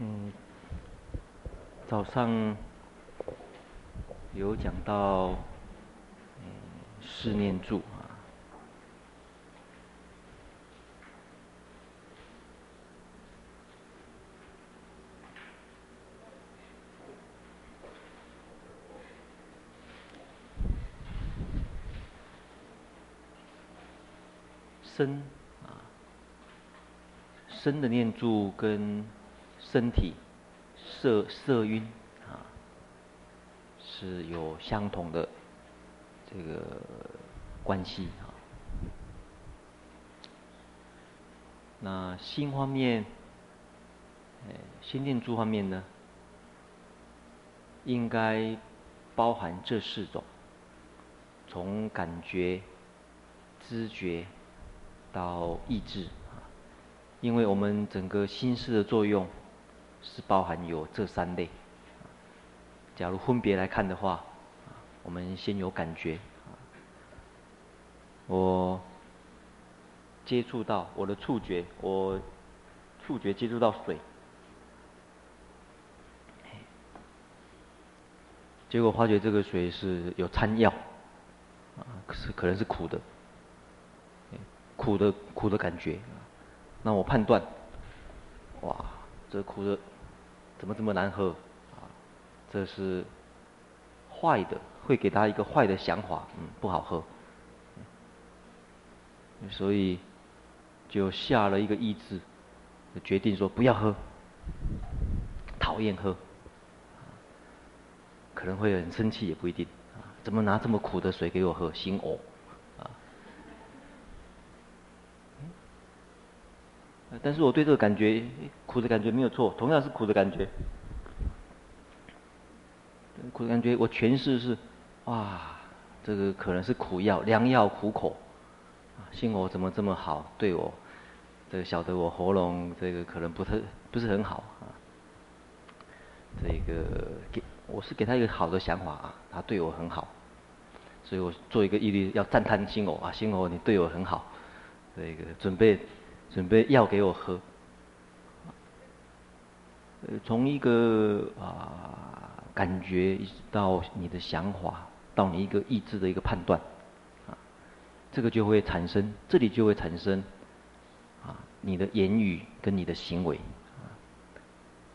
嗯，早上有讲到嗯四念住啊，生啊，生的念住跟身体色色晕啊，是有相同的这个关系啊。那心方面，呃，心念珠方面呢，应该包含这四种，从感觉、知觉到意志，因为我们整个心识的作用。是包含有这三类。假如分别来看的话，我们先有感觉。我接触到我的触觉，我触觉接触到水，结果发觉这个水是有掺药，啊，可是可能是苦的，苦的苦的感觉。那我判断，哇，这苦的。怎么这么难喝？啊，这是坏的，会给他一个坏的想法，嗯，不好喝。所以就下了一个意志，决定说不要喝，讨厌喝，可能会很生气也不一定。怎么拿这么苦的水给我喝？心呕。但是我对这个感觉苦的感觉没有错，同样是苦的感觉，苦的感觉我诠释是，哇，这个可能是苦药，良药苦口，心我怎么这么好对我，这个晓得我喉咙这个可能不特不是很好啊，这个给我是给他一个好的想法啊，他对我很好，所以我做一个毅力要赞叹心我啊，心我你对我很好，这个准备。准备药给我喝，呃，从一个啊感觉一直到你的想法，到你一个意志的一个判断，啊，这个就会产生，这里就会产生啊你的言语跟你的行为，啊，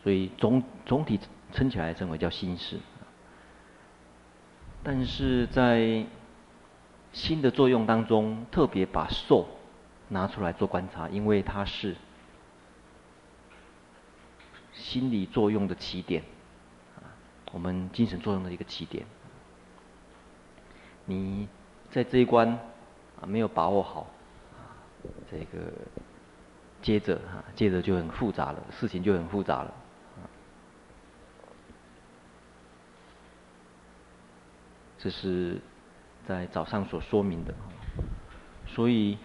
所以总总体称起来称为叫心事，但是在心的作用当中，特别把受。拿出来做观察，因为它是心理作用的起点，啊，我们精神作用的一个起点。你在这一关啊没有把握好，这个接着哈，接着就很复杂了，事情就很复杂了，这是在早上所说明的，所以。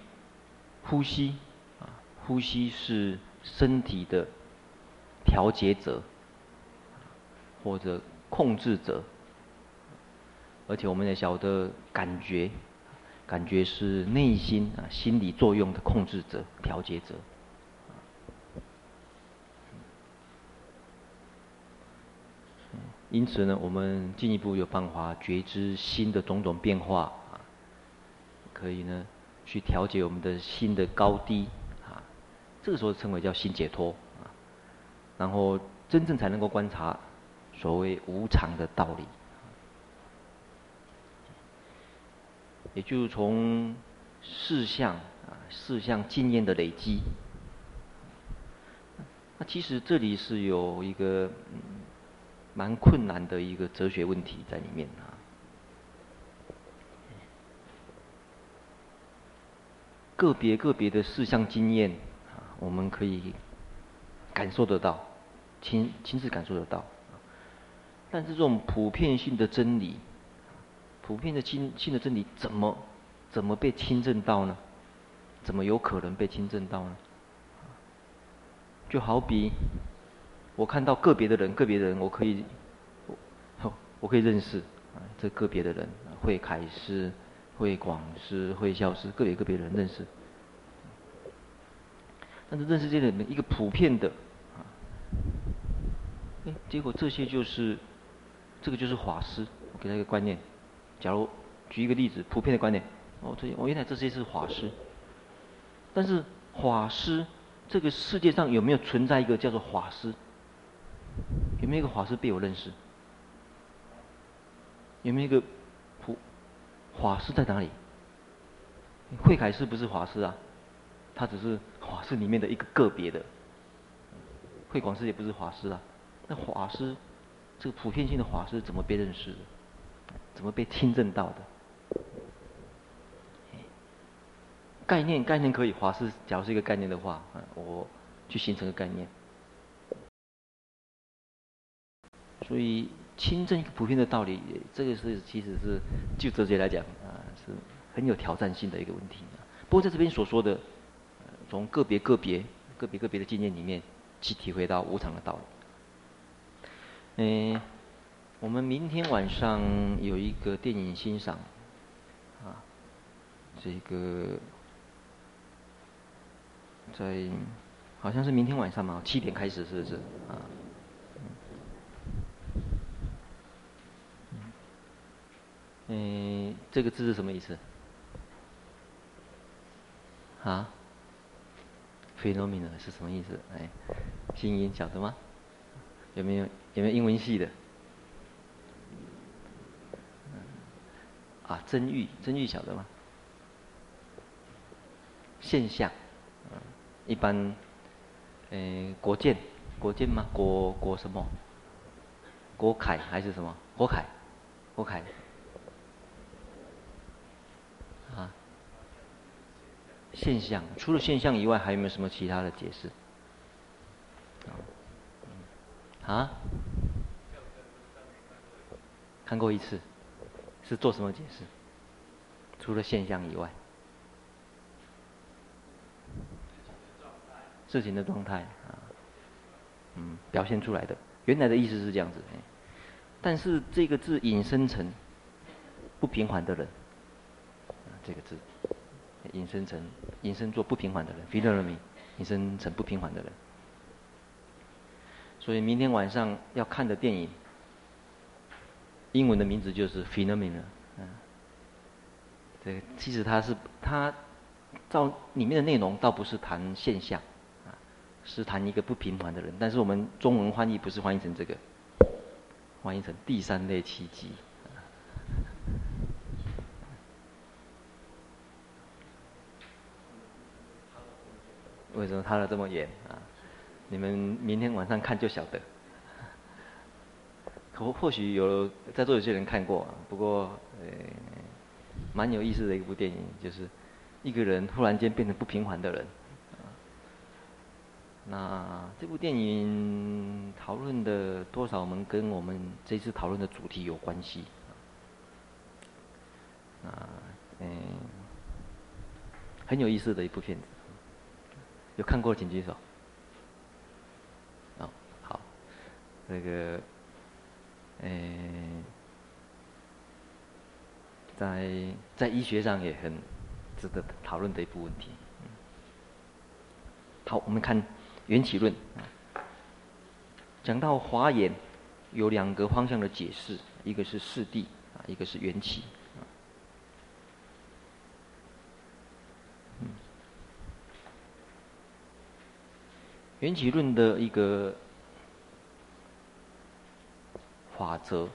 呼吸，啊，呼吸是身体的调节者，或者控制者，而且我们也晓得感觉，感觉是内心啊心理作用的控制者、调节者。因此呢，我们进一步有办法觉知心的种种变化啊，可以呢。去调节我们的心的高低，啊，这个时候称为叫心解脱，啊，然后真正才能够观察所谓无常的道理，也就是从四项啊四项经验的累积，那其实这里是有一个蛮困难的一个哲学问题在里面啊。个别个别的四项经验啊，我们可以感受得到，亲亲自感受得到。但是这种普遍性的真理，普遍的亲性的真理，怎么怎么被亲证到呢？怎么有可能被亲证到呢？就好比我看到个别的人，个别的人，我可以我我可以认识啊，这个别的人，会开师。会广师、会消失，个别个别人认识，但是认识这里面一个普遍的啊，哎，结果这些就是，这个就是法师，我给他一个观念。假如举一个例子，普遍的观念，哦，这我原来这些是法师，但是法师这个世界上有没有存在一个叫做法师？有没有一个法师被我认识？有没有一个法师在哪里？慧凯师不是法师啊，他只是法师里面的一个个别的。慧广师也不是法师啊，那法师这个普遍性的法师怎么被认识的？怎么被听证到的？概念概念可以，法师假如是一个概念的话，我去形成个概念。所以亲证一个普遍的道理，这个是其实是就哲学来讲啊，是很有挑战性的一个问题。不过在这边所说的，从个别个别个别个别的经验里面去体会到无常的道理。嗯，我们明天晚上有一个电影欣赏，啊，这个在好像是明天晚上嘛，七点开始是不是啊？嗯，这个字是什么意思？啊？Phenomenal 是什么意思？哎，拼音晓得吗？有没有有没有英文系的？啊，真玉真玉晓得吗？现象，一般，嗯，国建国建吗？国国什么？国凯还是什么？国凯，国凯。现象，除了现象以外，还有没有什么其他的解释？啊？看过一次，是做什么解释？除了现象以外，事情的状态啊，嗯，表现出来的，原来的意思是这样子，但是这个字引申成不平凡的人，这个字。引申成，引申做不平凡的人，phenomenal，引申成不平凡的人。所以明天晚上要看的电影，英文的名字就是 phenomenal。嗯，这个其实它是它照里面的内容倒不是谈现象，啊，是谈一个不平凡的人。但是我们中文翻译不是翻译成这个，翻译成第三类奇迹。为什么差得这么远啊？你们明天晚上看就晓得。可或许有在座有些人看过，不过呃，蛮有意思的一部电影，就是一个人忽然间变成不平凡的人。那这部电影讨论的多少，我们跟我们这次讨论的主题有关系。啊，嗯，很有意思的一部片子。有看过，请举手。哦，好，那个，嗯，在在医学上也很值得讨论的一部问题。好，我们看缘起论。讲到华严有两个方向的解释，一个是四谛啊，一个是缘起。缘起论的一个法则，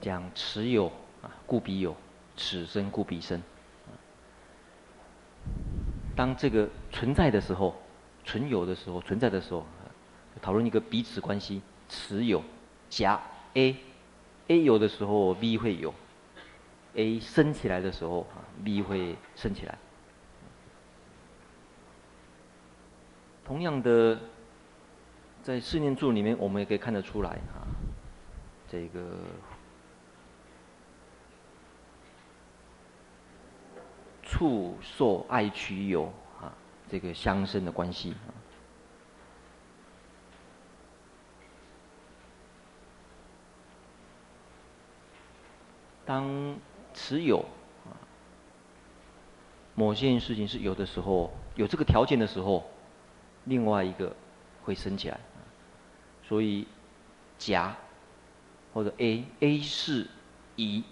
讲持有啊，故彼有；此生故彼生。当这个存在的时候，存有的时候，存在的时候，讨论一个彼此关系。持有，假 A，A 有的时候 B 会有，A 升起来的时候啊，B 会升起来。同样的，在四念住里面，我们也可以看得出来啊，这个处受爱取有啊，这个相生的关系啊。当持有啊，某件事情是有的时候，有这个条件的时候。另外一个会升起来，所以甲，或者 A，A 是乙，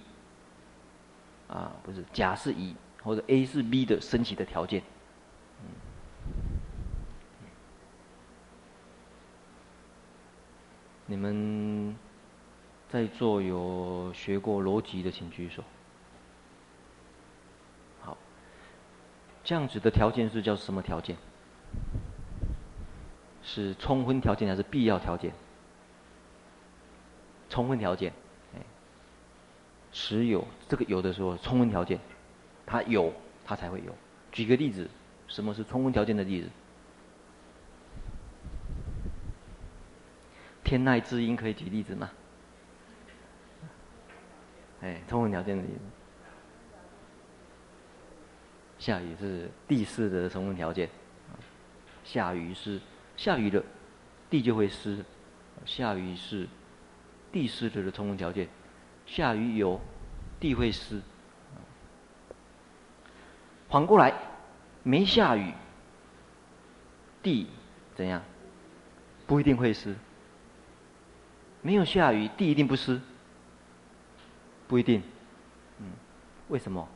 啊，不是甲是乙，或者 A 是 B 的升起的条件。你们在座有学过逻辑的，请举手。好，这样子的条件是叫什么条件？是充分条件还是必要条件？充分条件，哎，持有这个有的时候充分条件，它有它才会有。举个例子，什么是充分条件的例子？天籁之音可以举例子吗？哎，充分条件的例子。下雨是地势的充分条件。下雨是下雨了，地就会湿。下雨是地湿的的充分条件。下雨有，地会湿。反过来，没下雨，地怎样？不一定会湿。没有下雨，地一定不湿？不一定。嗯，为什么？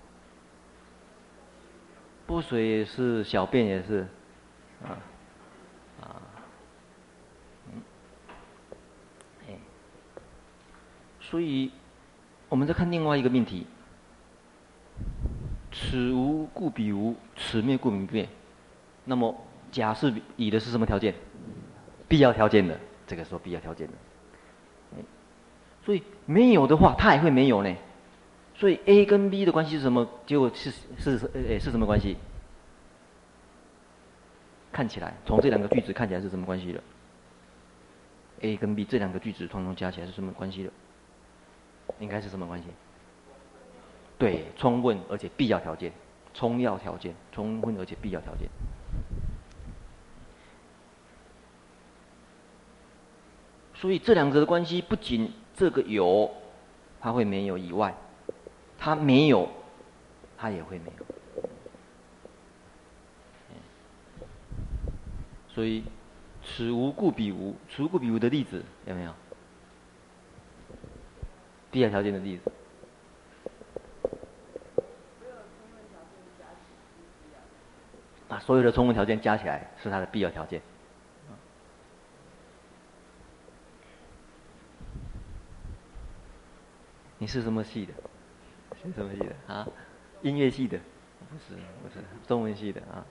泼水是，小便也是，啊，嗯，哎，所以我们再看另外一个命题：此无故彼无，此灭故彼灭。那么，甲是乙的是什么条件？必要条件的，这个说必要条件的。所以没有的话，它也会没有呢。所以 A 跟 B 的关系是什么？结果是是是诶是什么关系？看起来从这两个句子看起来是什么关系的？A 跟 B 这两个句子统统加起来是什么关系的？应该是什么关系？对，充分而且必要条件，充要条件，充分而且必要条件。所以这两者的关系不仅这个有，它会没有以外，它没有，它也会没有。所以，此无故彼无，此无故彼无的例子有没有？必要条件的例子。把所有的充分条件加起来是它的必要条件。你是什么系的？是什么系的啊？音乐系的？不是，不是中文系的啊。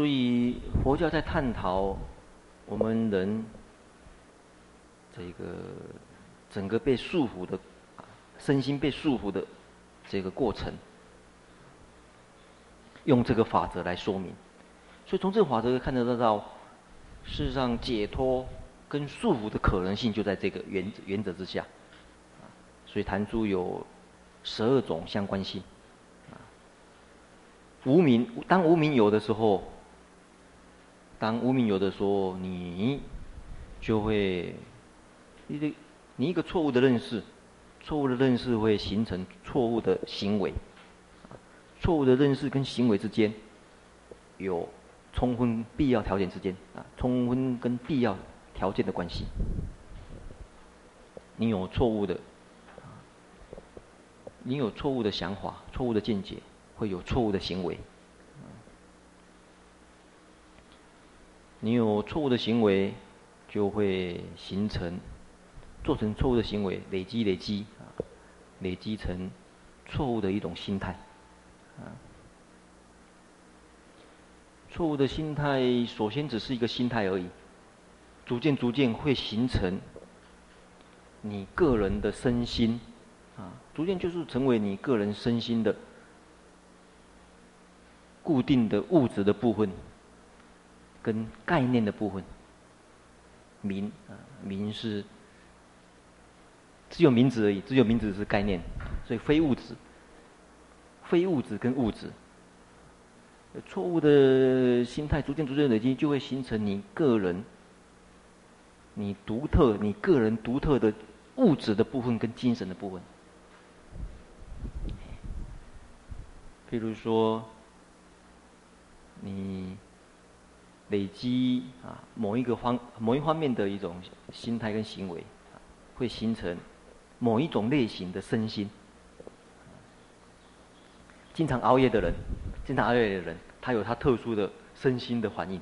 所以佛教在探讨我们人这个整个被束缚的身心被束缚的这个过程，用这个法则来说明。所以从这个法则看得到。事实上，解脱跟束缚的可能性就在这个原则原则之下，所以谈出有十二种相关性。无明，当无明有的时候，当无名有的时候，你就会，你的你一个错误的认识，错误的认识会形成错误的行为，错误的认识跟行为之间有。充分必要条件之间啊，充分跟必要条件的关系。你有错误的，你有错误的想法、错误的见解，会有错误的行为。你有错误的行为，就会形成做成错误的行为，累积累积啊，累积成错误的一种心态。啊。错误的心态，首先只是一个心态而已，逐渐逐渐会形成你个人的身心，啊，逐渐就是成为你个人身心的固定的物质的部分，跟概念的部分。名啊，名是只有名字而已，只有名字是概念，所以非物质，非物质跟物质。错误的心态逐渐逐渐累积，就会形成你个人、你独特、你个人独特的物质的部分跟精神的部分。譬如说，你累积啊某一个方某一方面的一种心态跟行为，会形成某一种类型的身心。经常熬夜的人，经常熬夜的人，他有他特殊的身心的反应，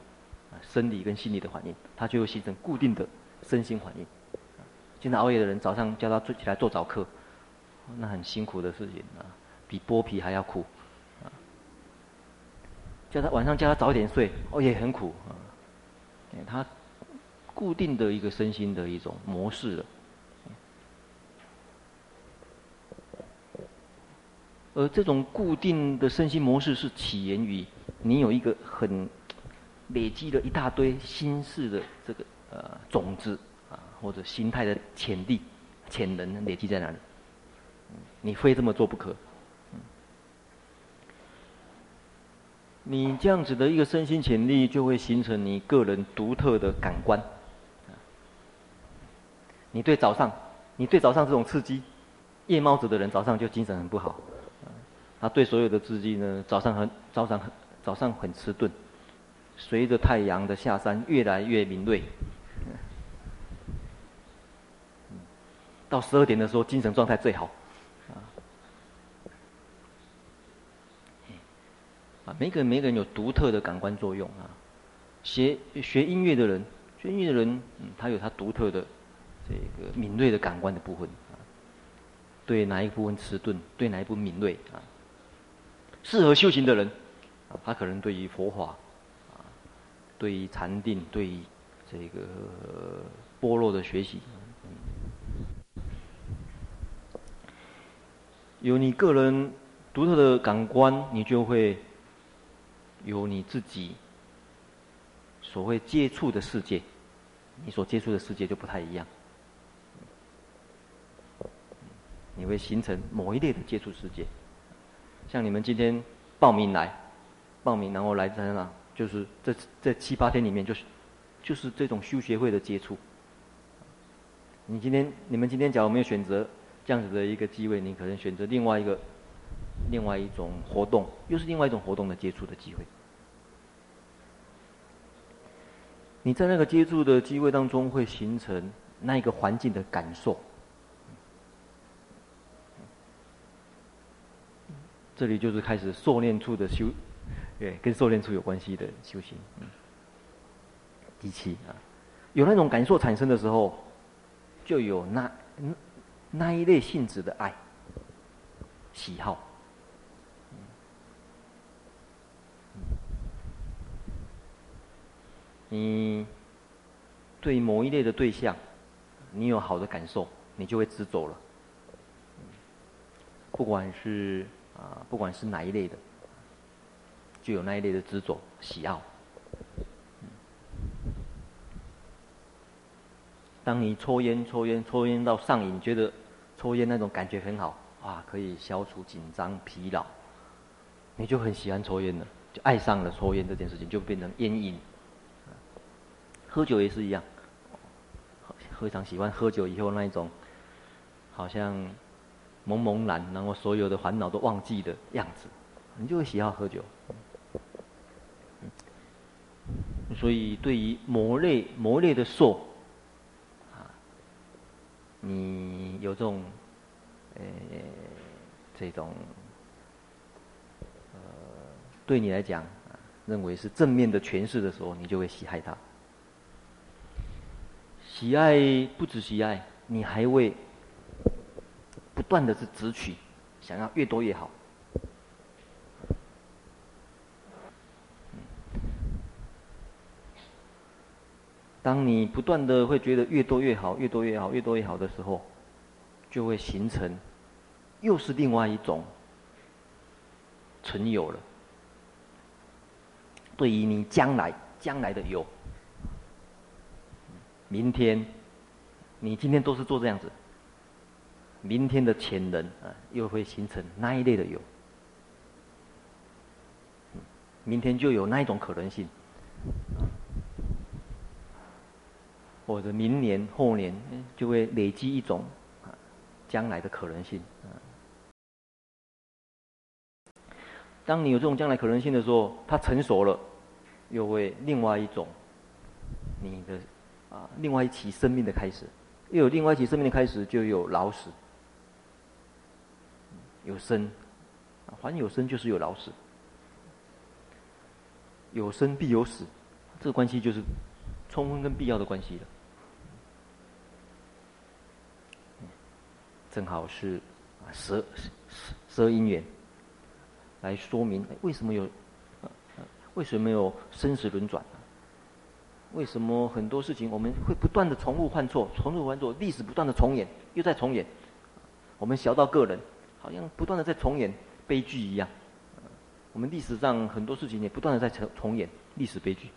啊生理跟心理的反应，他就会形成固定的身心反应。经常熬夜的人，早上叫他做起来做早课，那很辛苦的事情啊，比剥皮还要苦。叫他晚上叫他早点睡，哦，也很苦啊。他固定的一个身心的一种模式了。而这种固定的身心模式是起源于你有一个很累积了一大堆心事的这个呃种子啊，或者心态的潜力、潜能累积在哪里？你非这么做不可。你这样子的一个身心潜力，就会形成你个人独特的感官。你对早上，你对早上这种刺激，夜猫子的人早上就精神很不好。他对所有的刺激呢，早上很早上很早上很迟钝，随着太阳的下山，越来越敏锐。到十二点的时候，精神状态最好。啊，每个人每个人有独特的感官作用啊。学学音乐的人，学音乐的人，嗯，他有他独特的这个敏锐的感官的部分啊。对哪一部分迟钝，对哪一部分敏锐啊？适合修行的人，啊，他可能对于佛法，啊，对于禅定，对于这个般若的学习，有你个人独特的感官，你就会。有你自己所谓接触的世界，你所接触的世界就不太一样。你会形成某一类的接触世界，像你们今天报名来，报名然后来在那，就是这这七八天里面，就是就是这种修学会的接触。你今天你们今天假如没有选择这样子的一个机会，你可能选择另外一个。另外一种活动，又是另外一种活动的接触的机会。你在那个接触的机会当中，会形成那一个环境的感受。这里就是开始受练处的修，对，跟受练处有关系的修行。第七啊，有那种感受产生的时候，就有那那一类性质的爱、喜好。你对某一类的对象，你有好的感受，你就会执着了。不管是啊，不管是哪一类的，就有那一类的执着、喜好。当你抽烟、抽烟、抽烟到上瘾，觉得抽烟那种感觉很好，哇，可以消除紧张、疲劳，你就很喜欢抽烟了，就爱上了抽烟这件事情，就变成烟瘾。喝酒也是一样，非常喜欢喝酒以后那一种，好像茫茫然，然后所有的烦恼都忘记的样子，你就会喜好喝酒。所以对于某类某类的受，啊，你有这种，呃，这种，呃，对你来讲，认为是正面的诠释的时候，你就会喜爱它。喜爱不止喜爱，你还会不断的是执取，想要越多越好。当你不断的会觉得越多越好，越多越好，越多越好的时候，就会形成又是另外一种存有了。对于你将来将来的有。明天，你今天都是做这样子，明天的潜能啊，又会形成那一类的有，明天就有那一种可能性，或者明年后年就会累积一种啊将来的可能性。当你有这种将来可能性的时候，它成熟了，又会另外一种你的啊，另外一起生命的开始，又有另外一起生命的开始，就有老死，有生，凡有生就是有老死，有生必有死，这个关系就是充分跟必要的关系了。正好是啊，十十二姻缘。来说明为什么有，为什么有生死轮转？为什么很多事情我们会不断的重复犯错，重复犯错，历史不断的重演，又在重演。我们小到个人，好像不断的在重演悲剧一样。我们历史上很多事情也不断的在重重演历史悲剧，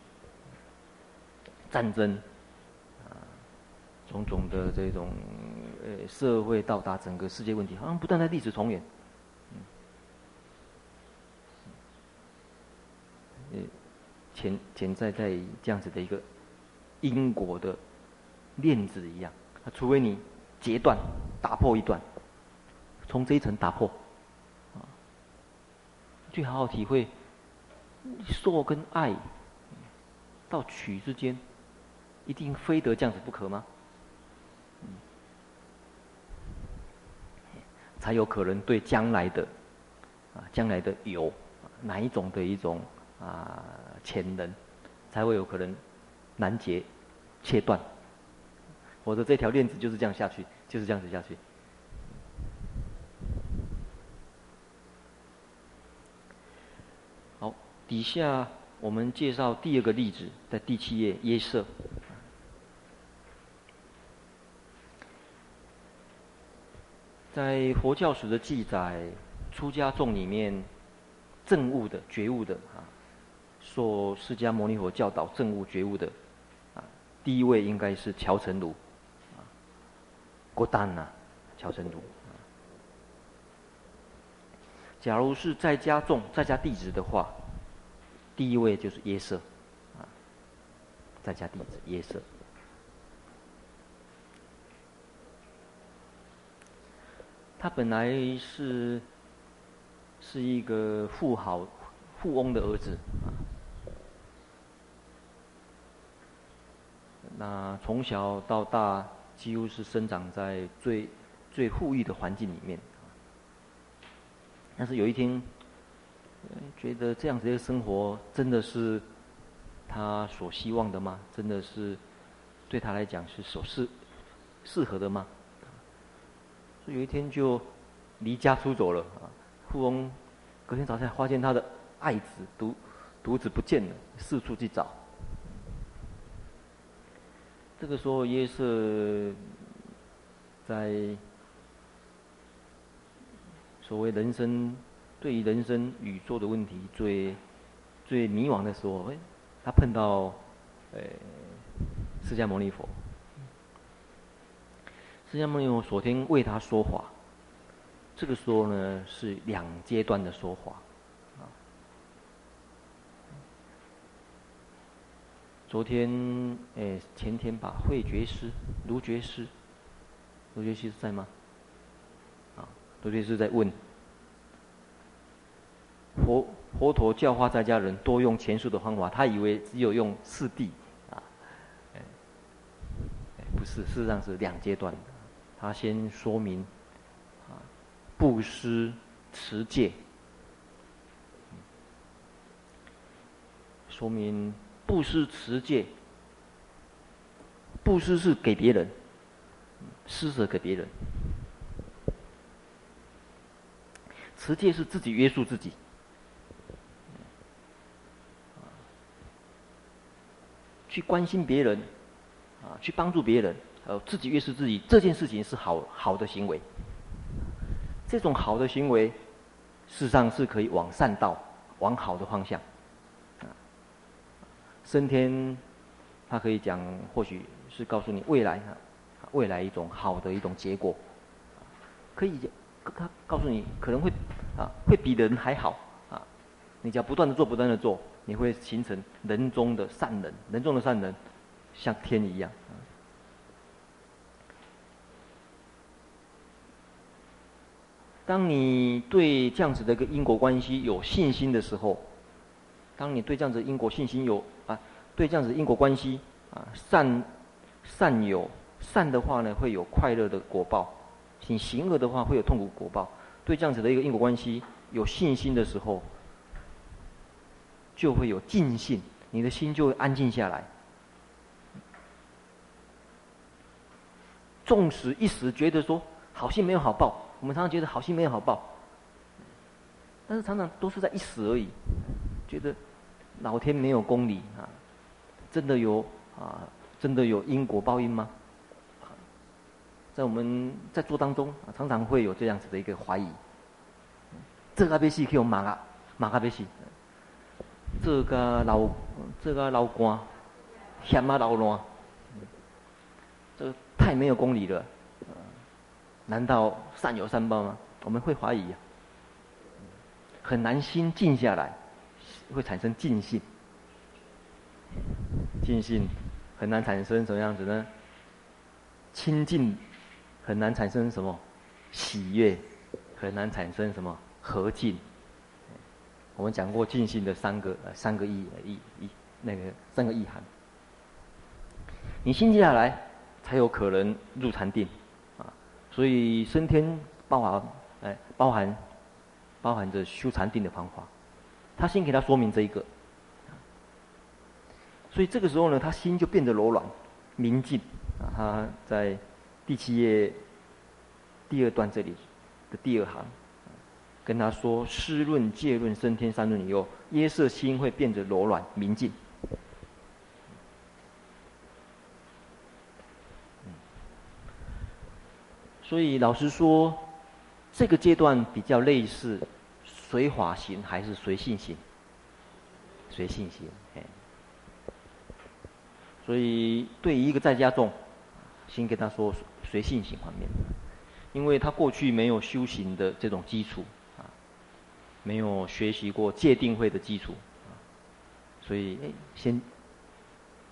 战争，啊，种种的这种呃社会到达整个世界问题，好像不断在历史重演。嗯潜潜在在这样子的一个因果的链子一样，啊，除非你截断、打破一段，从这一层打破，啊，去好好体会受跟爱到取之间，一定非得这样子不可吗？才有可能对将来的啊，将来的有哪一种的一种啊。潜能才会有可能拦截、切断，否则这条链子就是这样下去，就是这样子下去。好，底下我们介绍第二个例子，在第七页耶舍，在佛教史的记载，出家众里面证悟的、觉悟的啊。受释迦牟尼佛教导证悟觉悟的，啊，第一位应该是乔成儒，啊，郭丹呐，乔陈如。假如是在家众、在家弟子的话，第一位就是耶舍，啊，在家弟子耶舍。他本来是是一个富豪、富翁的儿子，啊。那从小到大，几乎是生长在最最富裕的环境里面。但是有一天，觉得这样子的生活真的是他所希望的吗？真的是对他来讲是所适适合的吗？所以有一天就离家出走了。富翁隔天早上发现他的爱子独独子不见了，四处去找。这个时候，耶舍在所谓人生对于人生宇宙的问题最最迷惘的时候，哎，他碰到呃释迦牟尼佛。释迦牟尼佛昨天为他说法，这个时候呢是两阶段的说法。昨天，哎，前天吧，慧觉师、卢觉师，卢觉师在吗？啊，卢觉师在问，佛佛陀教化在家人多用前述的方法，他以为只有用四谛，啊，哎，不是，事实上是两阶段的。他先说明，啊，布施、持戒，说明。布施持戒，布施是给别人，施舍给别人；持戒是自己约束自己，去关心别人，啊，去帮助别人，呃，自己约束自己，这件事情是好好的行为。这种好的行为，事实上是可以往善道，往好的方向。升天，他可以讲，或许是告诉你未来，未来一种好的一种结果，可以，他告诉你可能会，啊，会比人还好，啊，你只要不断的做，不断的做，你会形成人中的善人，人中的善人，像天一样。当你对这样子的一个因果关系有信心的时候，当你对这样子因果信心有，对这样子因果关系啊善善有善的话呢，会有快乐的果报；你行恶的话，会有痛苦果报。对这样子的一个因果关系有信心的时候，就会有静信，你的心就会安静下来。纵使一时觉得说好心没有好报，我们常常觉得好心没有好报，但是常常都是在一时而已。觉得老天没有公理啊，真的有啊，真的有因果报应吗？在我们在做当中，常常会有这样子的一个怀疑。这个要死去用马啊，马啊要死。这个老这个老官，嫌啊老烂，这个太没有公理了。难道善有善报吗？我们会怀疑，很难心静下来，会产生静信。尽兴很难产生什么样子呢？清净。很难产生什么喜悦，很难产生什么和敬。我们讲过尽兴的三个三个意意意那个三个意涵。你心静下来，才有可能入禅定啊。所以升天包含哎包含包含着修禅定的方法。他先给他说明这一个，所以这个时候呢，他心就变得柔软、明净啊。他在。第七页第二段这里的第二行，跟他说：湿论、戒论、升天三论以后，耶舍心会变得柔软明净。所以老实说，这个阶段比较类似随法行还是随信行？随信行。所以对于一个在家众，先跟他说。随性行方面，因为他过去没有修行的这种基础啊，没有学习过戒定慧的基础啊，所以诶，先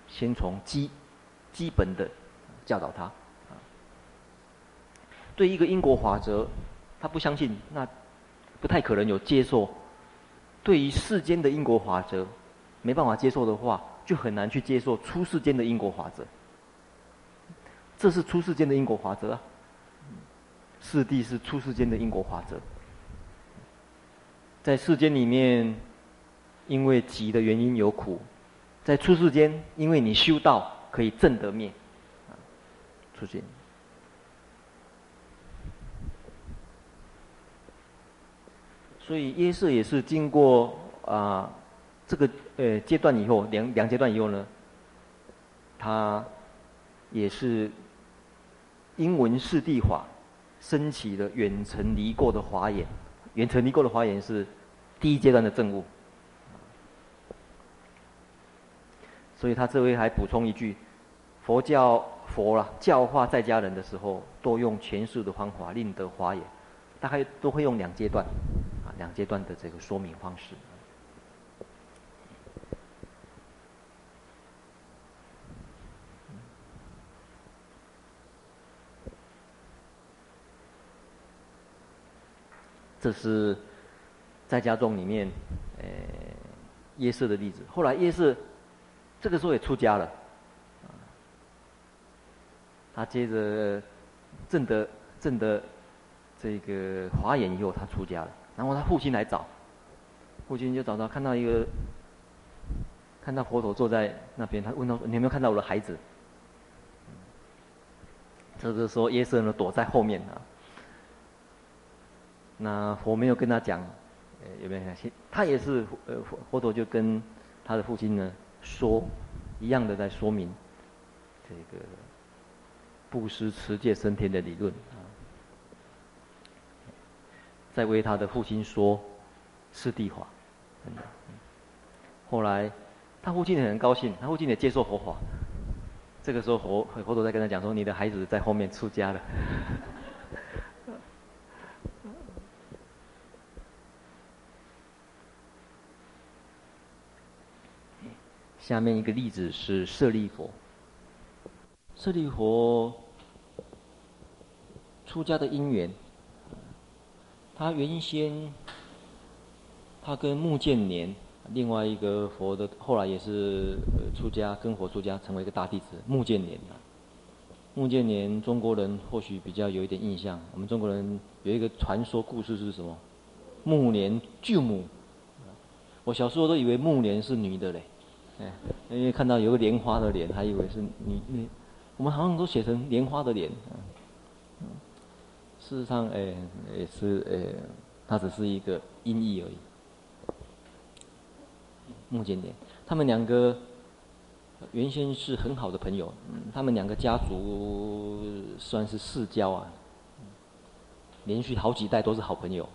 先从基基本的教导他啊。对一个因果法则，他不相信，那不太可能有接受。对于世间的因果法则，没办法接受的话，就很难去接受出世间的因果法则。这是出世间的因果法则啊！四谛是出世间的因果法则，在世间里面，因为集的原因有苦；在出世间，因为你修道可以证得灭，出现。所以耶舍也是经过啊这个呃阶段以后，两两阶段以后呢，他也是。英文四谛法，升起了远程离过的华严。远程离过的华严是第一阶段的证悟。所以他这位还补充一句：佛教佛啦教化在家人的时候，多用权术的方法令得华严，大概都会用两阶段，啊，两阶段的这个说明方式。这是在家众里面，呃，耶舍的例子。后来耶舍这个时候也出家了，他接着证得证得这个华严以后，他出家了。然后他父亲来找，父亲就找到看到一个看到佛陀坐在那边，他问他说：“你有没有看到我的孩子？”这个时候耶舍呢躲在后面啊。那佛没有跟他讲，呃，有没有关系？他也是，呃，佛陀就跟他的父亲呢说一样的，在说明这个布施、持戒、升天的理论啊，在为他的父亲说四地法，真的。后来他父亲也很高兴，他父亲也接受佛法。这个时候佛佛陀在跟他讲说：“你的孩子在后面出家了。”下面一个例子是舍利佛。舍利佛出家的因缘，他原先他跟目犍连另外一个佛的后来也是出家跟佛出家，成为一个大弟子目犍连啊。目犍连中国人或许比较有一点印象，我们中国人有一个传说故事是什么？目连救母。我小时候都以为目连是女的嘞，哎，因为看到有个莲花的莲，还以为是你你。我们好像都写成莲花的莲，事实上，哎，也是，哎，它只是一个音译而已。目犍连，他们两个原先是很好的朋友，他们两个家族算是世交啊，连续好几代都是好朋友。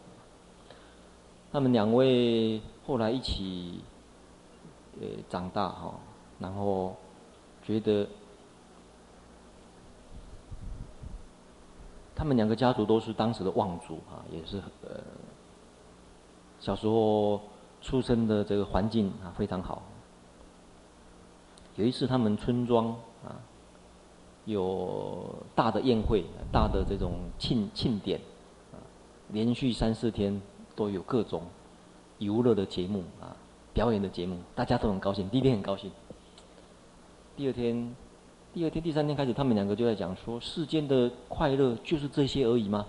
他们两位后来一起，呃，长大哈，然后觉得他们两个家族都是当时的望族啊，也是呃，小时候出生的这个环境啊非常好。有一次他们村庄啊有大的宴会，大的这种庆庆典，连续三四天。都有各种游乐的节目啊，表演的节目，大家都很高兴。第一天很高兴，第二天、第二天、第三天开始，他们两个就在讲说：世间的快乐就是这些而已吗？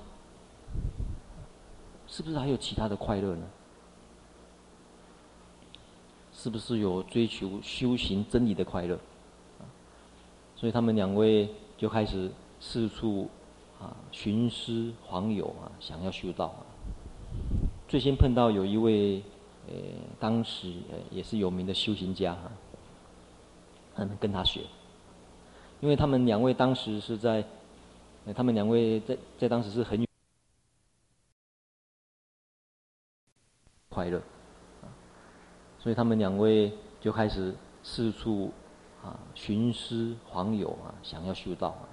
是不是还有其他的快乐呢？是不是有追求修行真理的快乐？所以他们两位就开始四处啊寻师访友啊，想要修道啊。最先碰到有一位，呃，当时呃也是有名的修行家哈，他们跟他学，因为他们两位当时是在，他们两位在在当时是很快乐，所以他们两位就开始四处啊寻师访友啊，想要修道啊。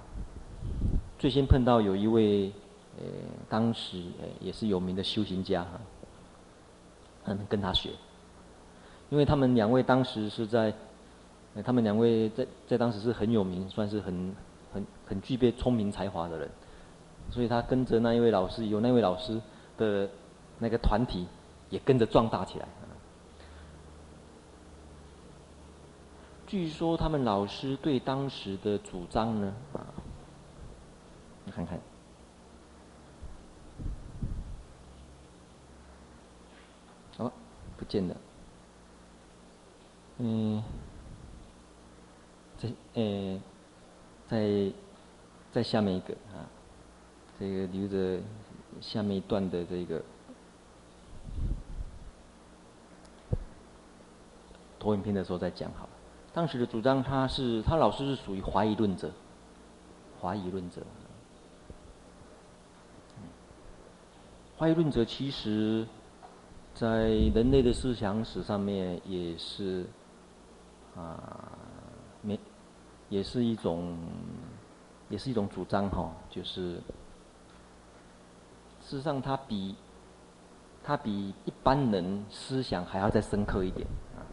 最先碰到有一位。呃，当时呃也是有名的修行家哈，嗯，跟他学，因为他们两位当时是在，他们两位在在当时是很有名，算是很很很具备聪明才华的人，所以他跟着那一位老师，有那位老师的那个团体也跟着壮大起来。据说他们老师对当时的主张呢，啊，你看看。不见了。嗯，在呃，在在下面一个啊，这个留着下面一段的这个投影片的时候再讲好了。当时的主张，他是他老师是属于怀疑论者，怀疑论者。怀疑论者其实。在人类的思想史上面，也是啊，没，也是一种，也是一种主张哈，就是事实上，它比它比一般人思想还要再深刻一点啊。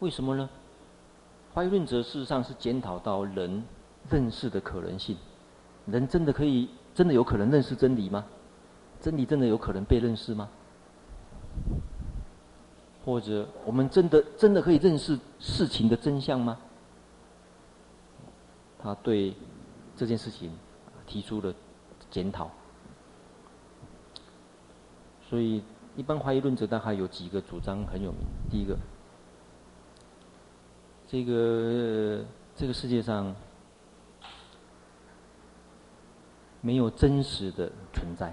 为什么呢？怀疑论者事实上是检讨到人认识的可能性，人真的可以，真的有可能认识真理吗？真理真的有可能被认识吗？或者我们真的真的可以认识事情的真相吗？他对这件事情提出了检讨。所以，一般怀疑论者大概有几个主张很有名。第一个，这个这个世界上没有真实的存在。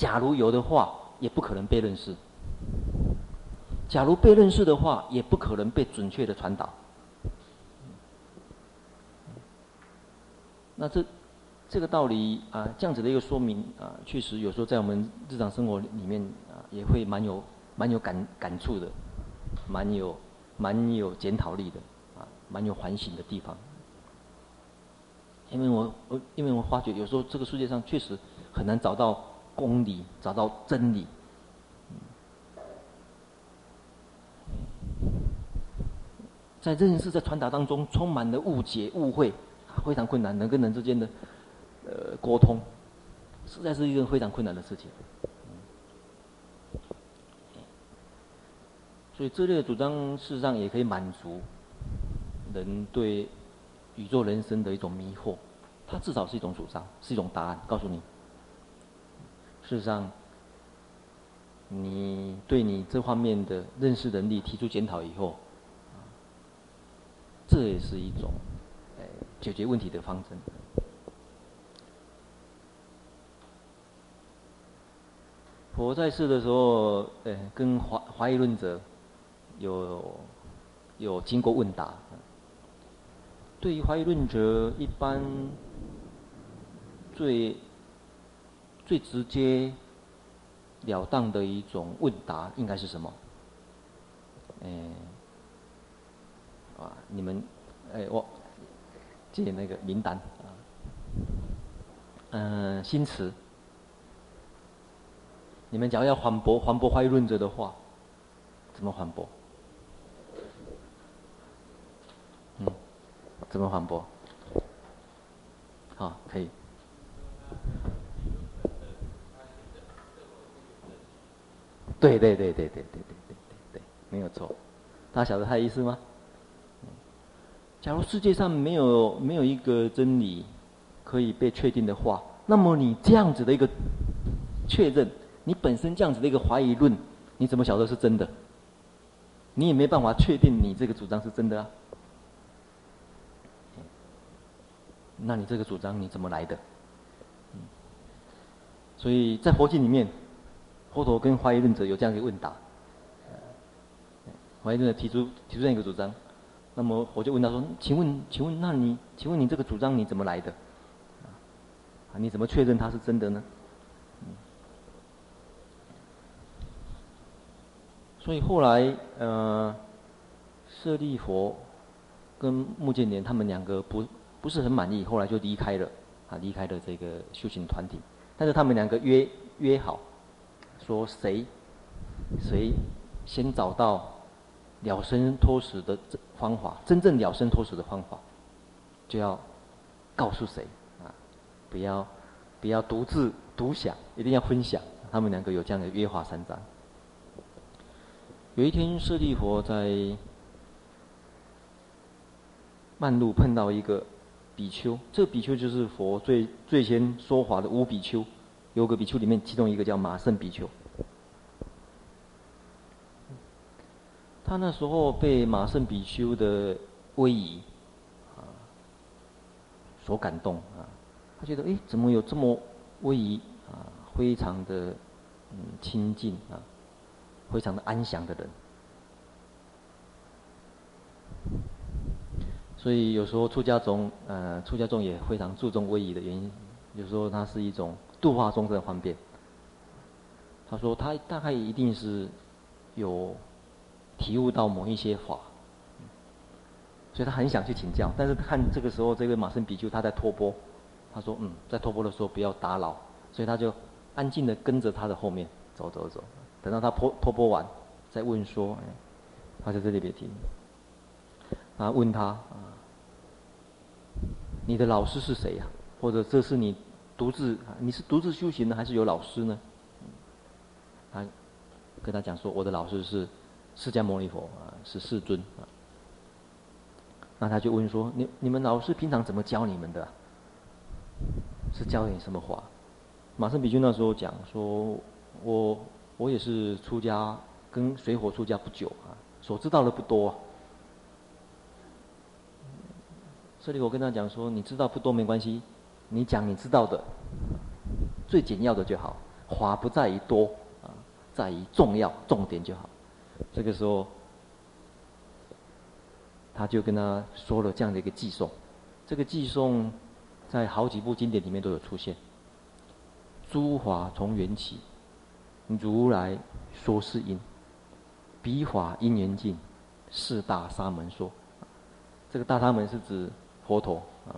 假如有的话，也不可能被认识；假如被认识的话，也不可能被准确的传导。那这这个道理啊，这样子的一个说明啊，确实有时候在我们日常生活里面啊，也会蛮有蛮有感感触的，蛮有蛮有检讨力的啊，蛮有反省的地方。因为我我因为我发觉有时候这个世界上确实很难找到。公理，找到真理，在认识、在传达当中充满了误解、误会，非常困难，人跟人之间的呃沟通，实在是一个非常困难的事情。所以这类的主张，事实上也可以满足人对宇宙人生的一种迷惑。它至少是一种主张，是一种答案，告诉你，事实上，你对你这方面的认识能力提出检讨以后，这也是一种解决问题的方针。佛在世的时候，哎，跟怀怀疑论者。有有经过问答，对于怀疑论者，一般最最直接了当的一种问答应该是什么？哎，啊，你们哎，我借那个名单啊，嗯，新词，你们假如要反驳反驳怀疑论者的话，怎么反驳？嗯怎么反驳？好，可以。对对对对对对对对对对，没有错。大家晓得他的意思吗？假如世界上没有没有一个真理可以被确定的话，那么你这样子的一个确认，你本身这样子的一个怀疑论，你怎么晓得是真的？你也没办法确定你这个主张是真的啊。那你这个主张你怎么来的？所以在佛经里面，佛陀跟怀疑论者有这样一个问答。怀疑论者提出提出这样一个主张，那么我就问他说：“请问，请问，那你，请问你这个主张你怎么来的？啊，你怎么确认它是真的呢？”所以后来，呃，舍利佛跟目犍连他们两个不。不是很满意，后来就离开了，啊，离开了这个修行团体。但是他们两个约约好，说谁谁先找到了生脱死的方法，真正了生脱死的方法，就要告诉谁啊，不要不要独自独享，一定要分享。他们两个有这样的约法三章。有一天，舍利佛在曼路碰到一个。比丘，这个比丘就是佛最最先说法的五比丘，有个比丘里面，其中一个叫马胜比丘。他那时候被马胜比丘的威仪啊所感动啊，他觉得哎，怎么有这么威仪啊，非常的嗯亲近啊，非常的安详的人。所以有时候出家众，呃，出家众也非常注重威仪的原因，有时候它是一种度化众生的方便。他说他大概一定是有体悟到某一些法，所以他很想去请教，但是看这个时候这位马胜比丘他在托钵，他说嗯，在托钵的时候不要打扰，所以他就安静的跟着他的后面走走走，等到他托托钵完再问说，他在这里边听。啊问他啊，你的老师是谁呀？或者这是你独自，你是独自修行呢，还是有老师呢？他跟他讲说，我的老师是释迦牟尼佛啊，是世尊啊。那他就问说，你你们老师平常怎么教你们的？是教你什么话？马胜比丘那时候讲说，我我也是出家，跟随佛出家不久啊，所知道的不多。这里我跟他讲说，你知道不多没关系，你讲你知道的，最简要的就好。法不在于多啊，在于重要重点就好。这个时候，他就跟他说了这样的一个偈颂。这个偈颂在好几部经典里面都有出现。诸法从缘起，如来说是因，彼法因缘尽，是大沙门说。这个大沙门是指。佛陀啊，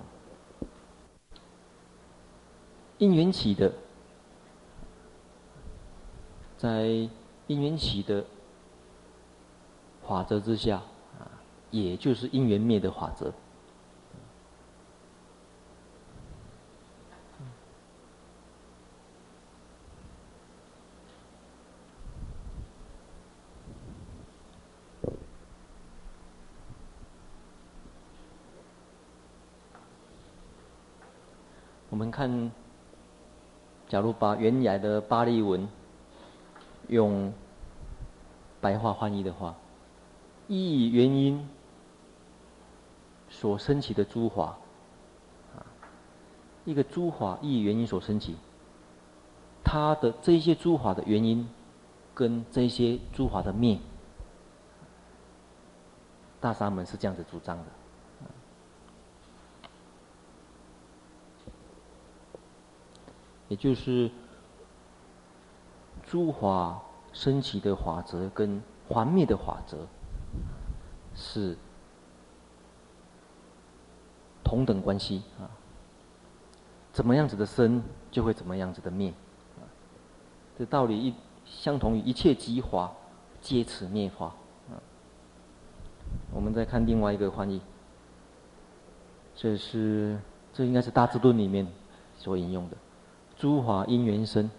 因缘起的，在因缘起的法则之下，啊，也就是因缘灭的法则。我们看，假如把原来的巴利文用白话翻译的话。意义原因所升起的诸法，啊，一个诸法意义原因所升起，它的这些诸法的原因，跟这些诸法的灭，大沙门是这样子主张的。也就是诸法升起的法则跟还灭的法则是同等关系啊。怎么样子的生，就会怎么样子的灭。这道理一相同于一切即法，皆此灭法。我们再看另外一个翻译，这是这应该是《大智论》里面所引用的。诸法因缘生，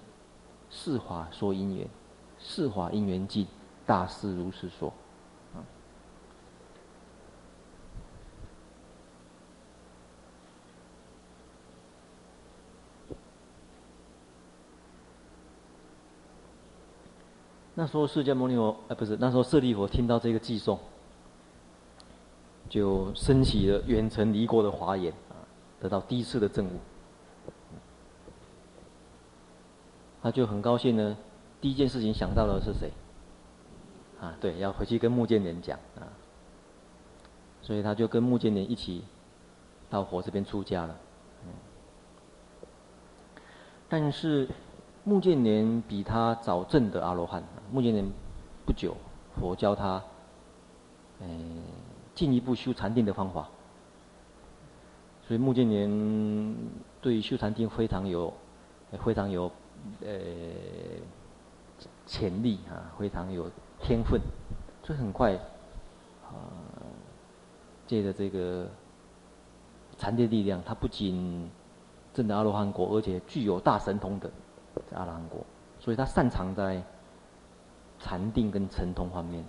是法说因缘，是法因缘尽，大师如是说。那时候释迦牟尼佛，呃，不是，那时候舍利佛听到这个偈颂，就升起了远尘离国的华严，啊，得到第一次的证悟。他就很高兴呢，第一件事情想到的是谁？啊，对，要回去跟目犍连讲啊。所以他就跟目犍连一起到佛这边出家了。但是目犍连比他早证的阿罗汉，目犍连不久，佛教他，嗯，进一步修禅定的方法。所以目犍连对修禅定非常有，非常有。呃，潜力啊，非常有天分，所以很快啊，借着这个禅定力量，他不仅证得阿罗汉果，而且具有大神通的在阿罗汉果，所以他擅长在禅定跟神通方面。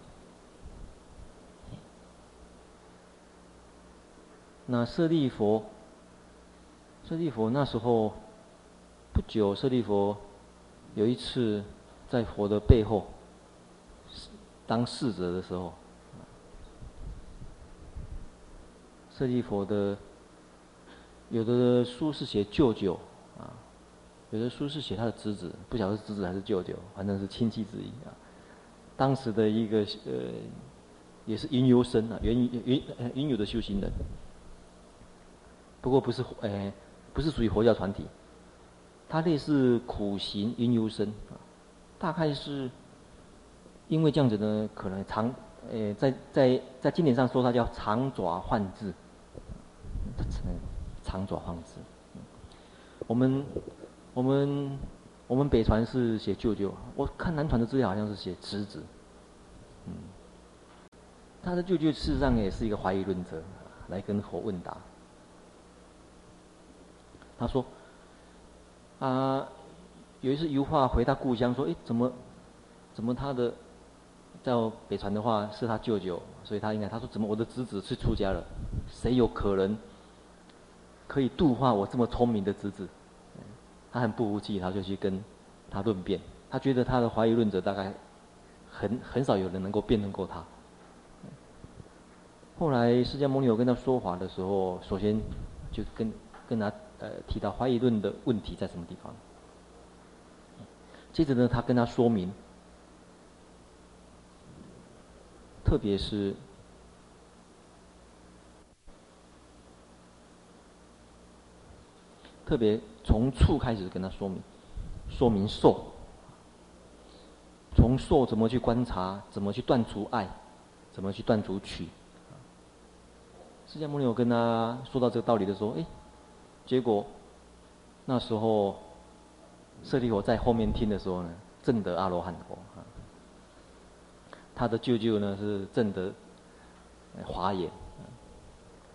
那舍利弗，舍利弗那时候。不久，舍利弗有一次在佛的背后当侍者的时候，舍利佛的有的书是写舅舅，有的书是写他的侄子，不晓得是侄子还是舅舅，反正是亲戚之一啊。当时的一个呃，也是云游生啊，云云云游的修行人，不过不是呃，不是属于佛教团体。他类似苦行云游生啊，大概是因为这样子呢，可能长诶，在在在经典上说他叫长爪梵志，长爪梵志。我们我们我们北传是写舅舅，我看南传的资料好像是写侄子。嗯，他的舅舅事实上也是一个怀疑论者，来跟佛问答。他说。啊，有一次游化回他故乡，说：“哎，怎么，怎么他的，在北传的话是他舅舅，所以他应该他说怎么我的侄子是出家了？谁有可能可以度化我这么聪明的侄子？”他很不服气，他就去跟他论辩。他觉得他的怀疑论者大概很很少有人能够辩论过他。后来释迦牟尼有跟他说法的时候，首先就跟跟他。呃，提到怀疑论的问题在什么地方？接着呢，他跟他说明，特别是特别从处开始跟他说明，说明受，从受怎么去观察，怎么去断除爱，怎么去断除取。释迦牟尼有跟他说到这个道理的时候，哎。结果，那时候，舍利弗在后面听的时候呢，证得阿罗汉果。他的舅舅呢是证得华严，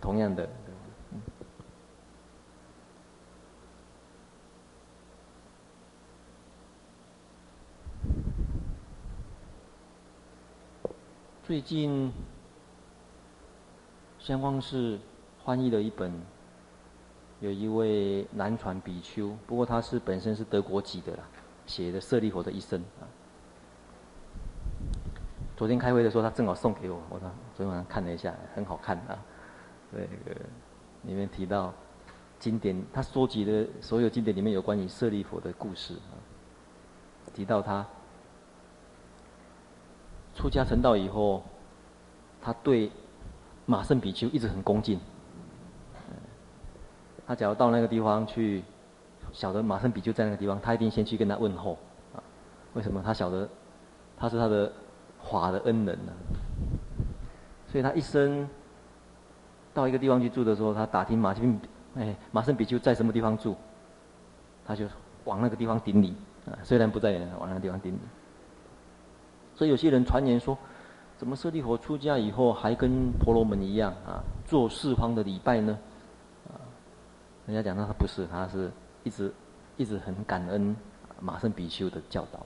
同样的。最近，香光寺翻译了一本。有一位南传比丘，不过他是本身是德国籍的啦，写的舍利弗的一生啊。昨天开会的时候，他正好送给我，我说昨天晚上看了一下，很好看啊。对，那个里面提到经典，他收集的所有经典里面有关于舍利弗的故事啊，提到他出家成道以后，他对马胜比丘一直很恭敬。他假如到那个地方去，晓得马胜比丘在那个地方，他一定先去跟他问候。为什么？他晓得他是他的。法的恩人呢、所以他一生到一个地方去住的时候，他打听马胜，哎，马胜比丘在什么地方住，他就往那个地方顶礼啊。虽然不在，往那个地方顶礼。所以有些人传言说，怎么舍利弗出家以后还跟婆罗门一样啊，做四方的礼拜呢？啊，人家讲他他不是，他是一直一直很感恩马胜比丘的教导。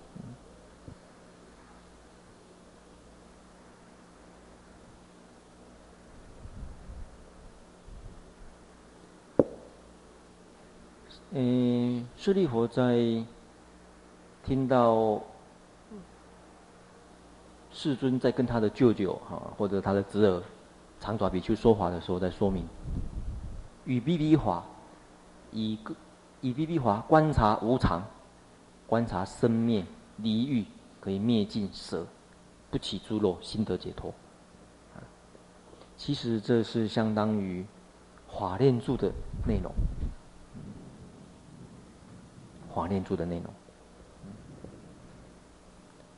嗯，舍利弗在听到世尊在跟他的舅舅哈，或者他的侄儿长爪比丘说法的时候，在说明与比比华，以个以比比华观察无常，观察生灭离欲，可以灭尽舍，不起诸漏，心得解脱。其实这是相当于华严注的内容。华严注的内容，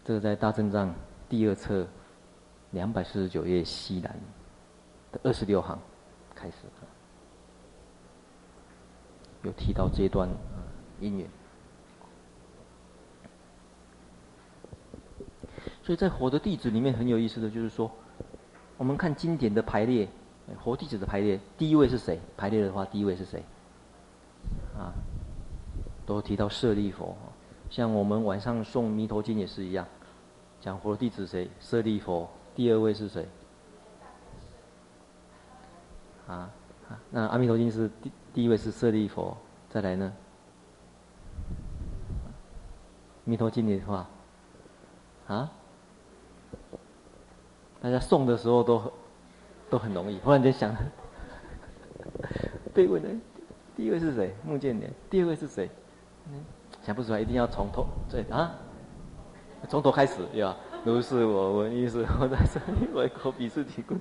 这个在大正藏第二册两百四十九页西南的二十六行开始，有提到这段因缘。所以在佛的弟子里面很有意思的就是说，我们看经典的排列，佛弟子的排列，第一位是谁？排列的话，第一位是谁？啊？都提到舍利佛，像我们晚上诵弥陀经也是一样，讲佛弟子谁？舍利弗，第二位是谁？啊，那阿弥陀经是第第一位是舍利弗，再来呢？弥陀经的话，啊，大家诵的时候都都很容易，忽然间想，被问的第一位是谁？目犍连，第二位是谁？想不出来，一定要从头对啊，从头开始对吧？如是我闻，亦是 我在舍利弗口彼次第故，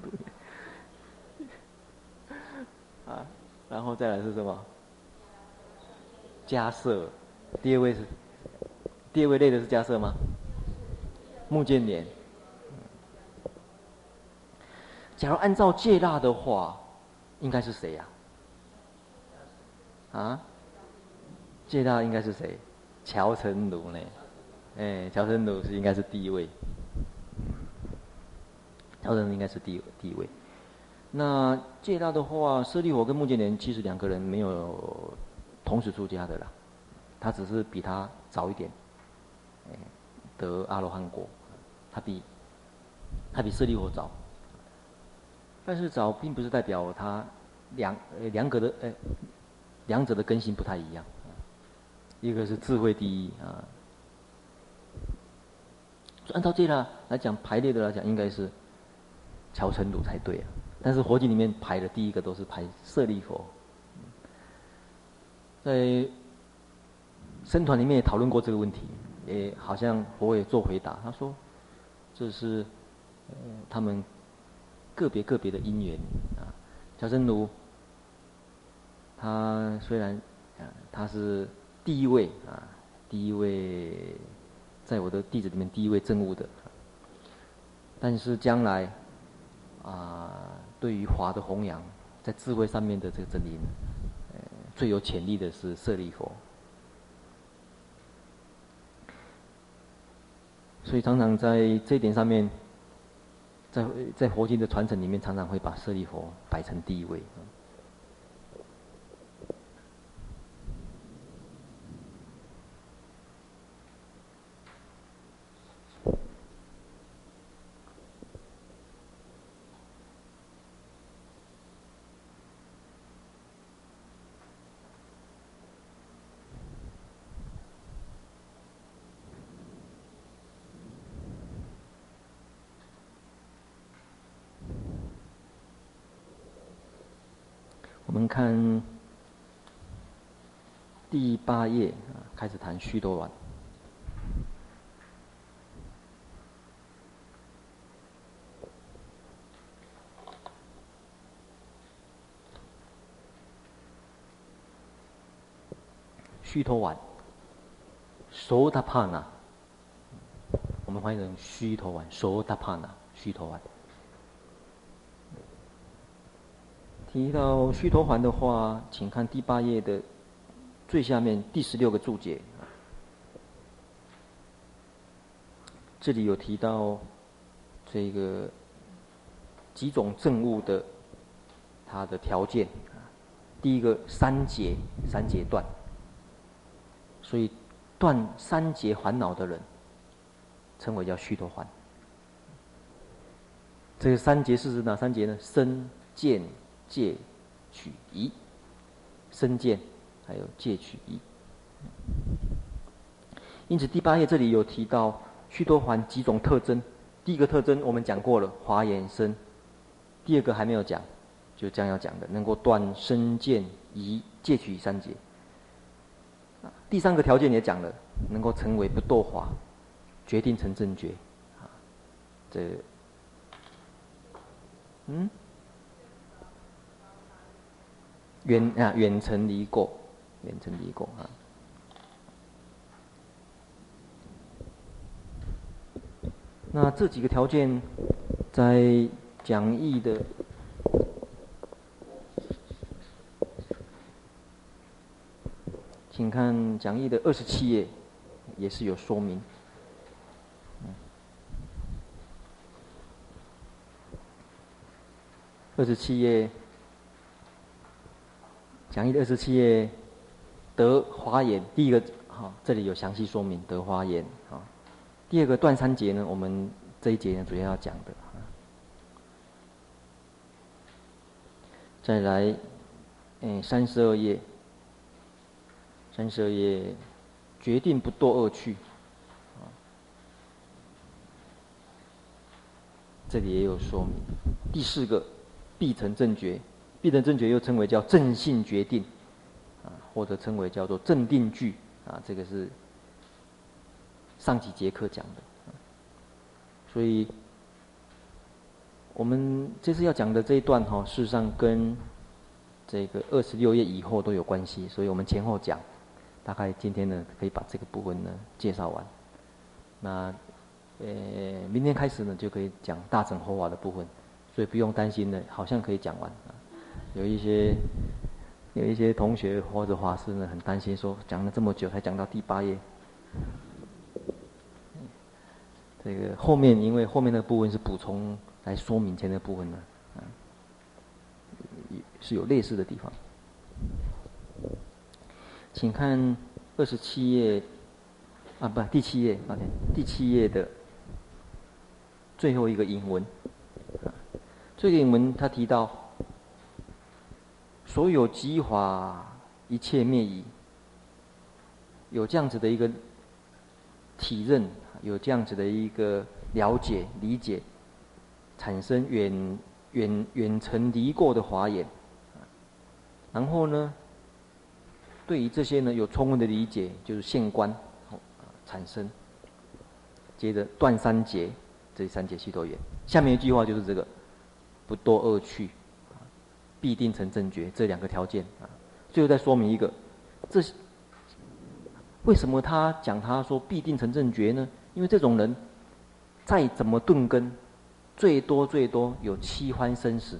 啊，然后再来是什么？迦叶，第二位是，第二位列的是迦叶吗？目犍连。假如按照戒腊的话，应该是谁呀？啊？啊戒腊应该是谁？憍陈如呢？哎，憍陈如是应该是第一位。憍陈如应该是第一第一位。那戒腊的话，舍利弗跟目犍连其实两个人没有同时出家的啦，他只是比他早一点，得阿罗汉果，他比他比舍利弗早。但是早并不是代表他两两个的哎，两者的根性不太一样。一个是智慧第一啊，按照这个来讲排列的来讲，应该是乔陈如才对啊。但是佛经里面排的第一个都是排舍利佛，在僧团里面也讨论过这个问题，也好像佛也做回答，他说这是他们个别个别的因缘啊。乔陈如他虽然啊他是。第一位啊，第一位，在我的弟子里面第一位证悟的，但是将来啊，对于法的弘扬，在智慧上面的这个真理，呃，最有潜力的是舍利佛。所以常常在这一点上面，在在佛经的传承里面，常常会把舍利佛摆成第一位。我们看第八页啊，开始谈须陀洹。须陀洹，Sotapanna，我们翻译成须陀洹，Sotapanna，须陀洹。提到须陀环的话，请看第八页的最下面第十六个注解。这里有提到这个几种证物的它的条件。第一个三节，三劫断。所以，断三节烦恼的人，称为叫须陀环。这个三节是指哪三节呢？身、见、戒、取、疑。身见，还有戒、取、疑。因此，第八页这里有提到须陀洹几种特征。第一个特征我们讲过了，华严身。第二个还没有讲，就将要讲的，能够断身、见、疑、戒、取、三劫。第三个条件也讲了，能够成为不堕华，决定成正觉，啊，这，嗯，远啊远程离过，远程离过啊。那这几个条件，在讲义的。请看讲义的二十七页，也是有说明。二十七页，讲义的二十七页，得华严，第一个哈，这里有详细说明得华严啊。第二个断三节呢，我们这一节呢主要要讲的。再来，嗯，三十二页。三十二页，决定不堕恶趣，这里也有说明。第四个，必成正觉，必成正觉又称为叫正信决定，啊，或者称为叫做正定句，啊，这个是上几节课讲的。所以，我们这次要讲的这一段哈，事实上跟这个二十六页以后都有关系，所以我们前后讲。大概今天呢，可以把这个部分呢介绍完。那，呃，明天开始呢，就可以讲大乘佛法的部分，所以不用担心呢，好像可以讲完。有一些有一些同学或者法师呢，很担心说，讲了这么久才讲到第八页。这个后面因为后面的部分是补充来说明前的部分呢，啊，是有类似的地方。请看二十七页，啊，不，第七页，OK，第七页的最后一个引文。这个引文他提到，所有机法一切灭已，有这样子的一个体认，有这样子的一个了解理解，产生远远远程离过的华严，然后呢？对于这些呢，有充分的理解，就是现观，产生。接着断三劫，这三劫系多远。下面一句话就是这个，不多恶趣，必定成正觉，这两个条件啊。最后再说明一个，这为什么他讲他说必定成正觉呢？因为这种人，再怎么顿根，最多最多有七番生死，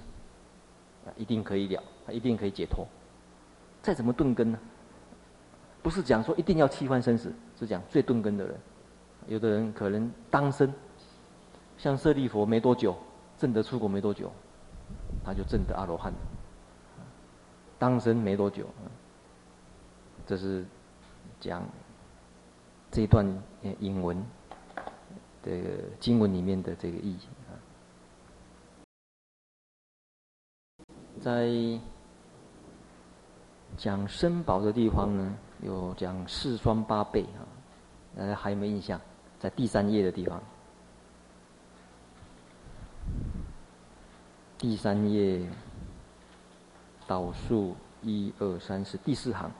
啊，一定可以了，一定可以解脱。再怎么顿根呢？不是讲说一定要七番生死，是讲最顿根的人。有的人可能当生，像舍利佛没多久，证得出国没多久，他就证得阿罗汉。当生没多久，这是讲这段引文的经文里面的这个意义啊，在讲生宝的地方呢。有讲四双八倍啊，大家还有没有印象？在第三页的地方，第三页倒数一二三四第四行，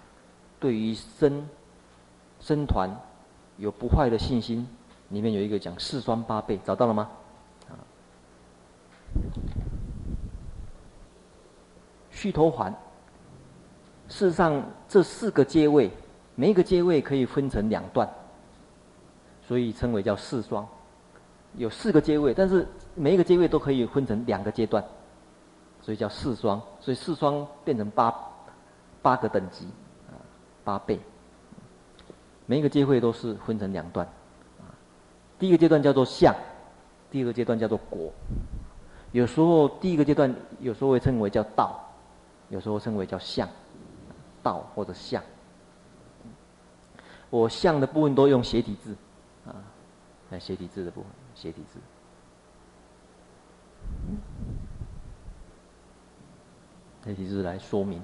对于僧僧团有不坏的信心，里面有一个讲四双八倍，找到了吗？啊，须陀环。事实上，这四个阶位，每一个阶位可以分成两段，所以称为叫四双。有四个阶位，但是每一个阶位都可以分成两个阶段，所以叫四双。所以四双变成八八个等级，啊，八倍。每一个阶会都是分成两段，啊，第一个阶段叫做相，第二个阶段叫做果。有时候第一个阶段有时候会称为叫道，有时候称为叫相。道或者相，我相的部分都用斜体字，啊，来斜体字的部分，斜体字，斜体字来说明，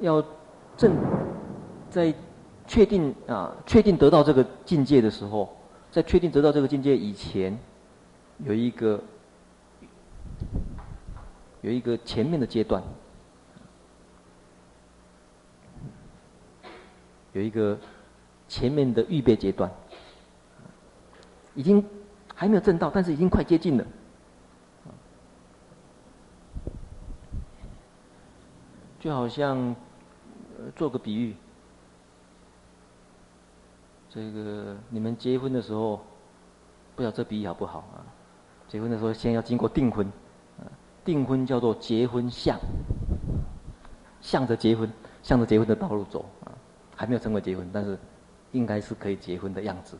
要正在确定啊，确定得到这个境界的时候，在确定得到这个境界以前，有一个有一个前面的阶段。有一个前面的预备阶段，已经还没有证到，但是已经快接近了。就好像做个比喻，这个你们结婚的时候，不知道这比喻好不好啊？结婚的时候先要经过订婚，订婚叫做结婚相，向着结婚，向着结婚的道路走啊。还没有成为结婚，但是应该是可以结婚的样子。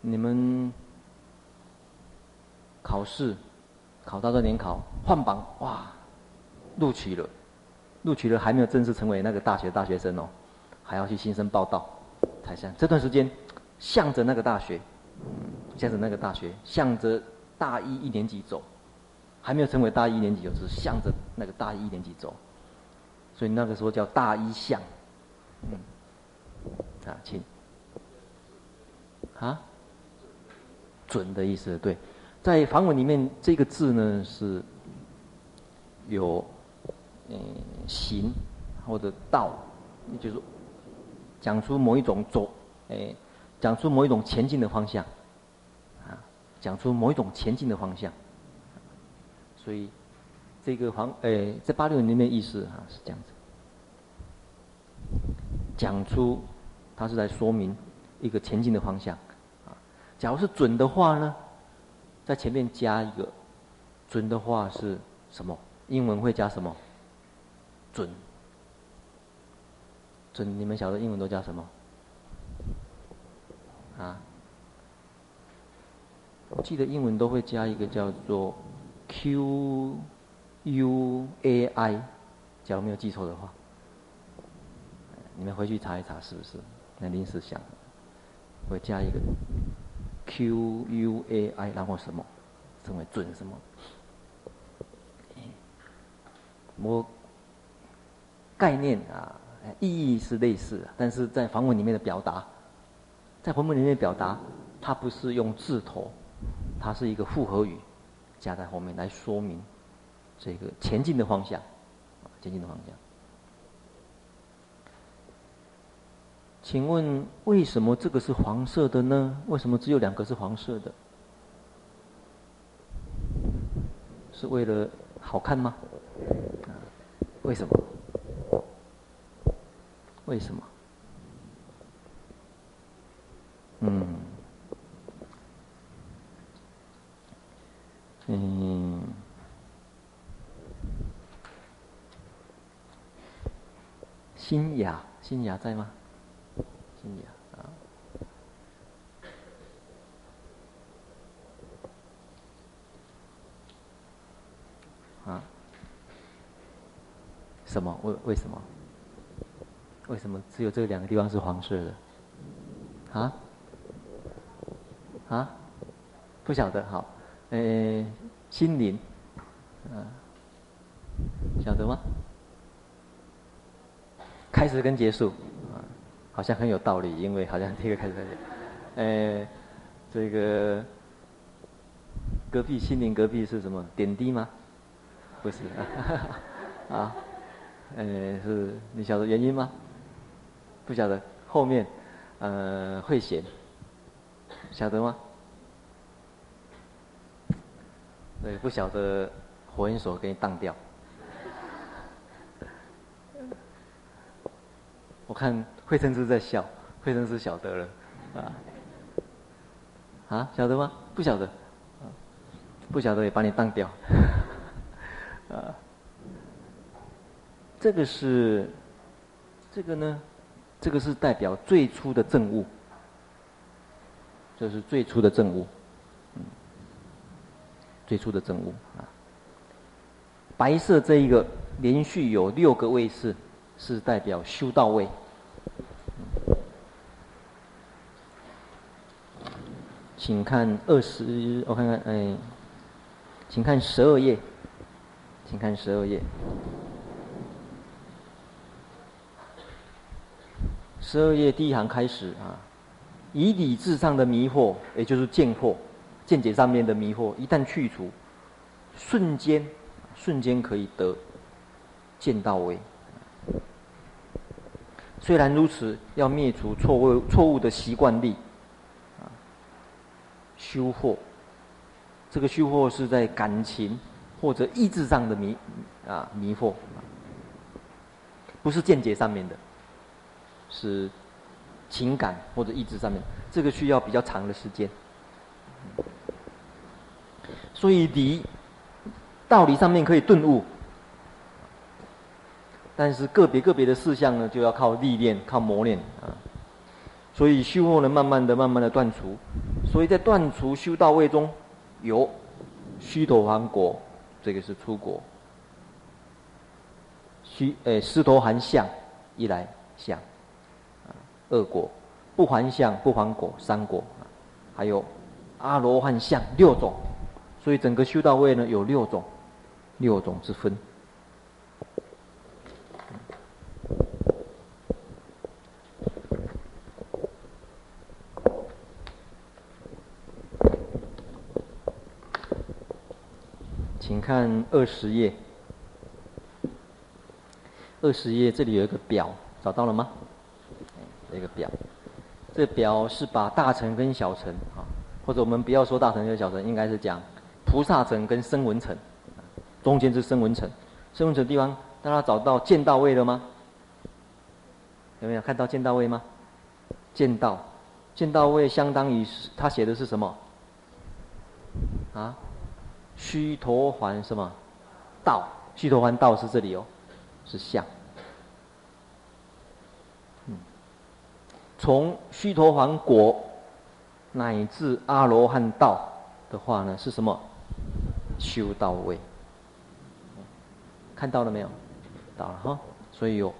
你们考试考到这年考换榜哇，录取了，录取了还没有正式成为那个大学大学生哦，还要去新生报到。才像这段时间向着那个大学，向着那个大学，向着大一一年级走。还没有成为大一年级，就是向着那个大一年级走，所以那个时候叫大一向。嗯，啊，请，啊，准的意思对，在梵文里面这个字呢是有嗯行或者道，就是讲出某一种走，哎，讲出某一种前进的方向，啊，讲出某一种前进的方向。所以，这个黄诶，在八六里面的意思啊是这样子，讲出它是在说明一个前进的方向啊。假如是准的话呢，在前面加一个准的话是什么？英文会加什么？准。准，你们晓得英文都加什么？啊？我记得英文都会加一个叫做。Q U A I，假如没有记错的话，你们回去查一查是不是？那临时想，我加一个 Q U A I，然后什么？称为准什么？我概念啊，意义是类似，但是在梵文里面的表达，在梵文里面的表达，它不是用字头，它是一个复合语。加在后面来说明这个前进的方向，前进的方向。请问为什么这个是黄色的呢？为什么只有两个是黄色的？是为了好看吗？为什么？为什么？嗯。嗯，新雅，新雅在吗？啊，啊？什么？为为什么？为什么只有这两个地方是黄色的？啊？啊？不晓得，好。诶，心灵，啊，晓得吗？开始跟结束，好像很有道理，因为好像这个开始，诶，这个隔壁心灵隔壁是什么？点滴吗？不是啊，啊，呃，是你晓得原因吗？不晓得，后面呃会显，晓得吗？对，不晓得火焰所给你当掉。我看慧生师在笑，慧生师晓得了，啊，啊，晓得吗？不晓得，不晓得也把你当掉，啊，这个是，这个呢，这个是代表最初的证悟，这是最初的证悟，嗯，最初的证悟啊，白色这一个连续有六个位次。是代表修道位。请看二十，我看看，哎，请看十二页，请看十二页。十二页第一行开始啊，以理智上的迷惑，也就是见惑、见解上面的迷惑，一旦去除，瞬间，瞬间可以得见到位。虽然如此，要灭除错误错误的习惯力，修惑。这个修惑是在感情或者意志上的迷啊迷惑，不是见解上面的，是情感或者意志上面，这个需要比较长的时间。所以理道理上面可以顿悟。但是个别个别的事项呢，就要靠历练、靠磨练啊。所以修惑呢，慢慢的、慢慢的断除。所以在断除修道位中，有须陀洹果，这个是初果。须诶，斯陀含相一来相，啊，二果，不还相、不还果三果，还有阿罗汉相六种。所以整个修道位呢，有六种，六种之分。请看二十页，二十页这里有一个表，找到了吗？这个表，这表是把大乘跟小乘啊，或者我们不要说大乘跟小乘，应该是讲菩萨乘跟声闻乘，中间是声闻乘，声闻乘地方，大家找到见到位了吗？有没有看到见到位吗？见到，见到位相当于他写的是什么？啊？须陀洹什么道？须陀洹道是这里哦，是相。嗯，从须陀洹果乃至阿罗汉道的话呢，是什么？修到位。看到了没有？到了哈，所以有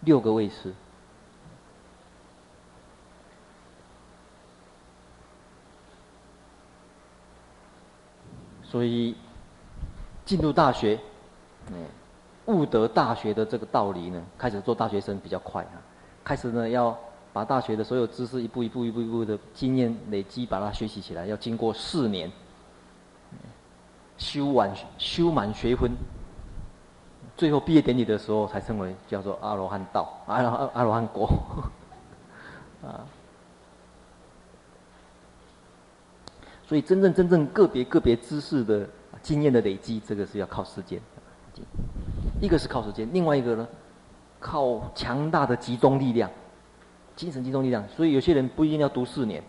六个位次。所以，进入大学，嗯，悟得大学的这个道理呢，开始做大学生比较快啊。开始呢，要把大学的所有知识一步一步、一步一步的经验累积，把它学习起来，要经过四年，修完修满学分，最后毕业典礼的时候才称为叫做阿罗汉道，阿罗阿罗汉果，啊。所以，真正真正个别个别知识的经验的累积，这个是要靠时间。一个是靠时间，另外一个呢，靠强大的集中力量，精神集中力量。所以有些人不一定要读四年，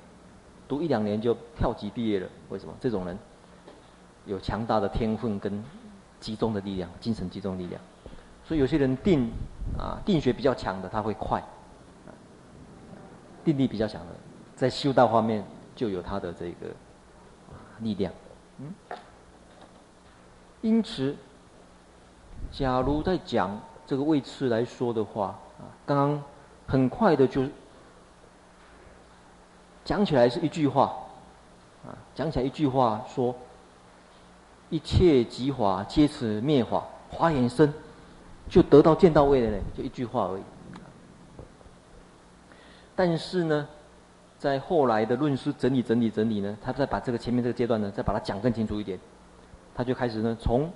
读一两年就跳级毕业了。为什么？这种人有强大的天分跟集中的力量，精神集中力量。所以有些人定啊定学比较强的，他会快；定力比较强的，在修道方面就有他的这个。力量，嗯，因此，假如在讲这个位次来说的话，啊，刚刚很快的就讲起来是一句话，啊，讲起来一句话说，一切即法皆此灭法，华严生就得到见到位了呢，就一句话而已。但是呢，在后来的论述整理整理整理呢，他再把这个前面这个阶段呢，再把它讲更清楚一点，他就开始呢，从，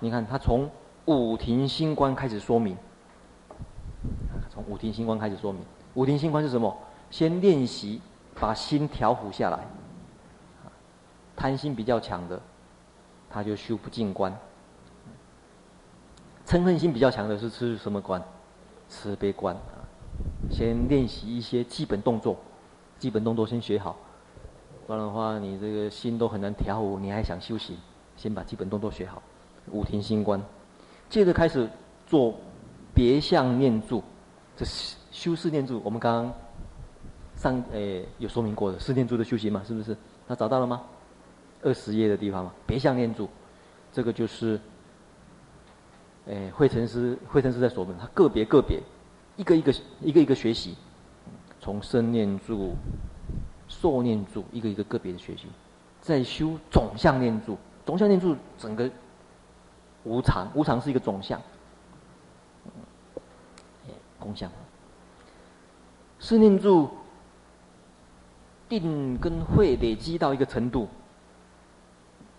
你看他从五停心观开始说明，从五停心观开始说明，五停心观是什么？先练习把心调伏下来，贪心比较强的，他就修不净观；嗔恨心比较强的是吃什么观？慈悲观啊，先练习一些基本动作。基本动作先学好，不然的话，你这个心都很难调伏。你还想修行，先把基本动作学好。五停心观，接着开始做别相念住，这修四念住。我们刚刚上诶有说明过的四念住的修行嘛，是不是？他找到了吗？二十页的地方嘛，别相念住，这个就是诶慧成师慧成师在说明，他个别个别一个一个一个一个学习。从生念住、受念住，一个一个个别的学习，再修总相念住。总相念住整个无常，无常是一个总相，空相。四念住定跟慧累积到一个程度，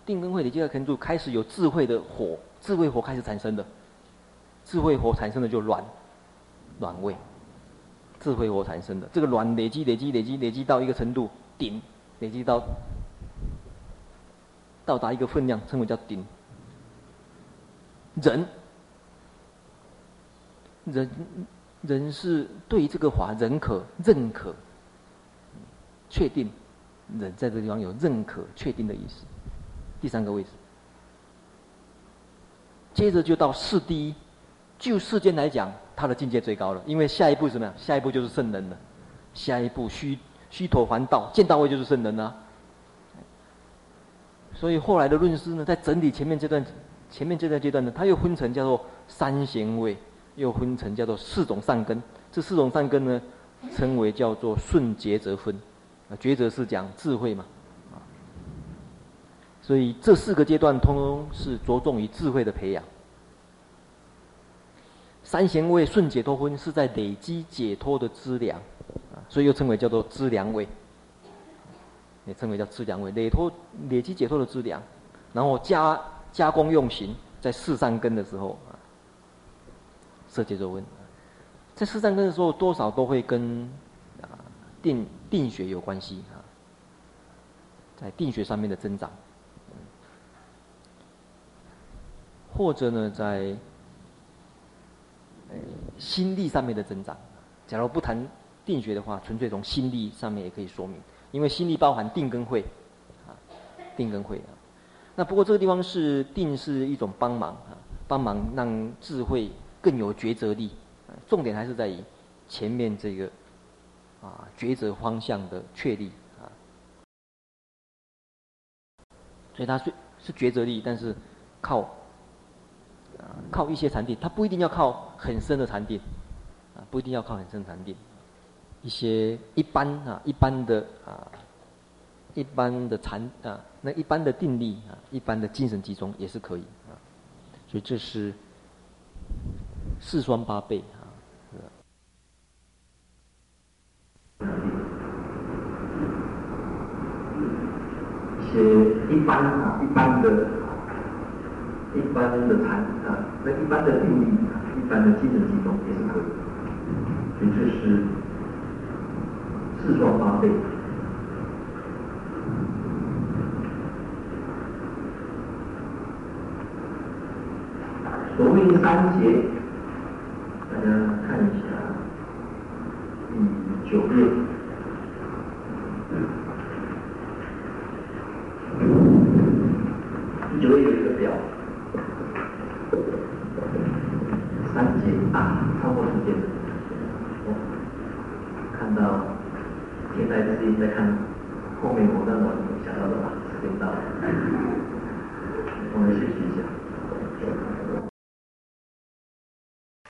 定跟慧累积到程度，开始有智慧的火，智慧火开始产生的，智慧火产生的就暖，暖位。智慧火产生的这个卵累积累积累积累积到一个程度顶，累积到到达一个分量，称为叫顶。人，人人是对这个法认可认可，确定，人在这个地方有认可确定的意思。第三个位置，接着就到四第一，就世间来讲。他的境界最高了，因为下一步什么呀？下一步就是圣人了。下一步须须陀洹道，见到位就是圣人了。所以后来的论师呢，在整理前面这段，前面这段阶段呢，他又分成叫做三贤位，又分成叫做四种善根。这四种善根呢，称为叫做顺抉择分。啊，抉择是讲智慧嘛。所以这四个阶段通通是着重于智慧的培养。三贤位顺解脱分是在累积解脱的资粮，啊，所以又称为叫做资粮位，也称为叫资粮位，累脱累积解脱的资粮，然后加加工用行，在四善根的时候啊，色界作温，在四善根的时候，多少都会跟啊定定学有关系啊，在定学上面的增长，或者呢在。心力上面的增长，假如不谈定学的话，纯粹从心力上面也可以说明，因为心力包含定跟慧，啊，定跟慧啊。那不过这个地方是定是一种帮忙啊，帮忙让智慧更有抉择力，重点还是在于前面这个啊抉择方向的确立啊。所以它是是抉择力，但是靠。靠一些禅定，他不一定要靠很深的禅定，啊，不一定要靠很深禅定，一些一般啊，一般的啊，一般的禅啊，那一般的定力啊，一般的精神集中也是可以啊，所以这是四双八倍啊，一些一般啊，一般的。一般的禅啊，那一般的定力啊，一般的精神集中也是可以，所以这是四双八倍。所谓三节，大家看一下第九页，第九页有一个表。啊，超过时间了。我看到现在自己在看后面，我让我想到的吧，时间到了，我们休息一下。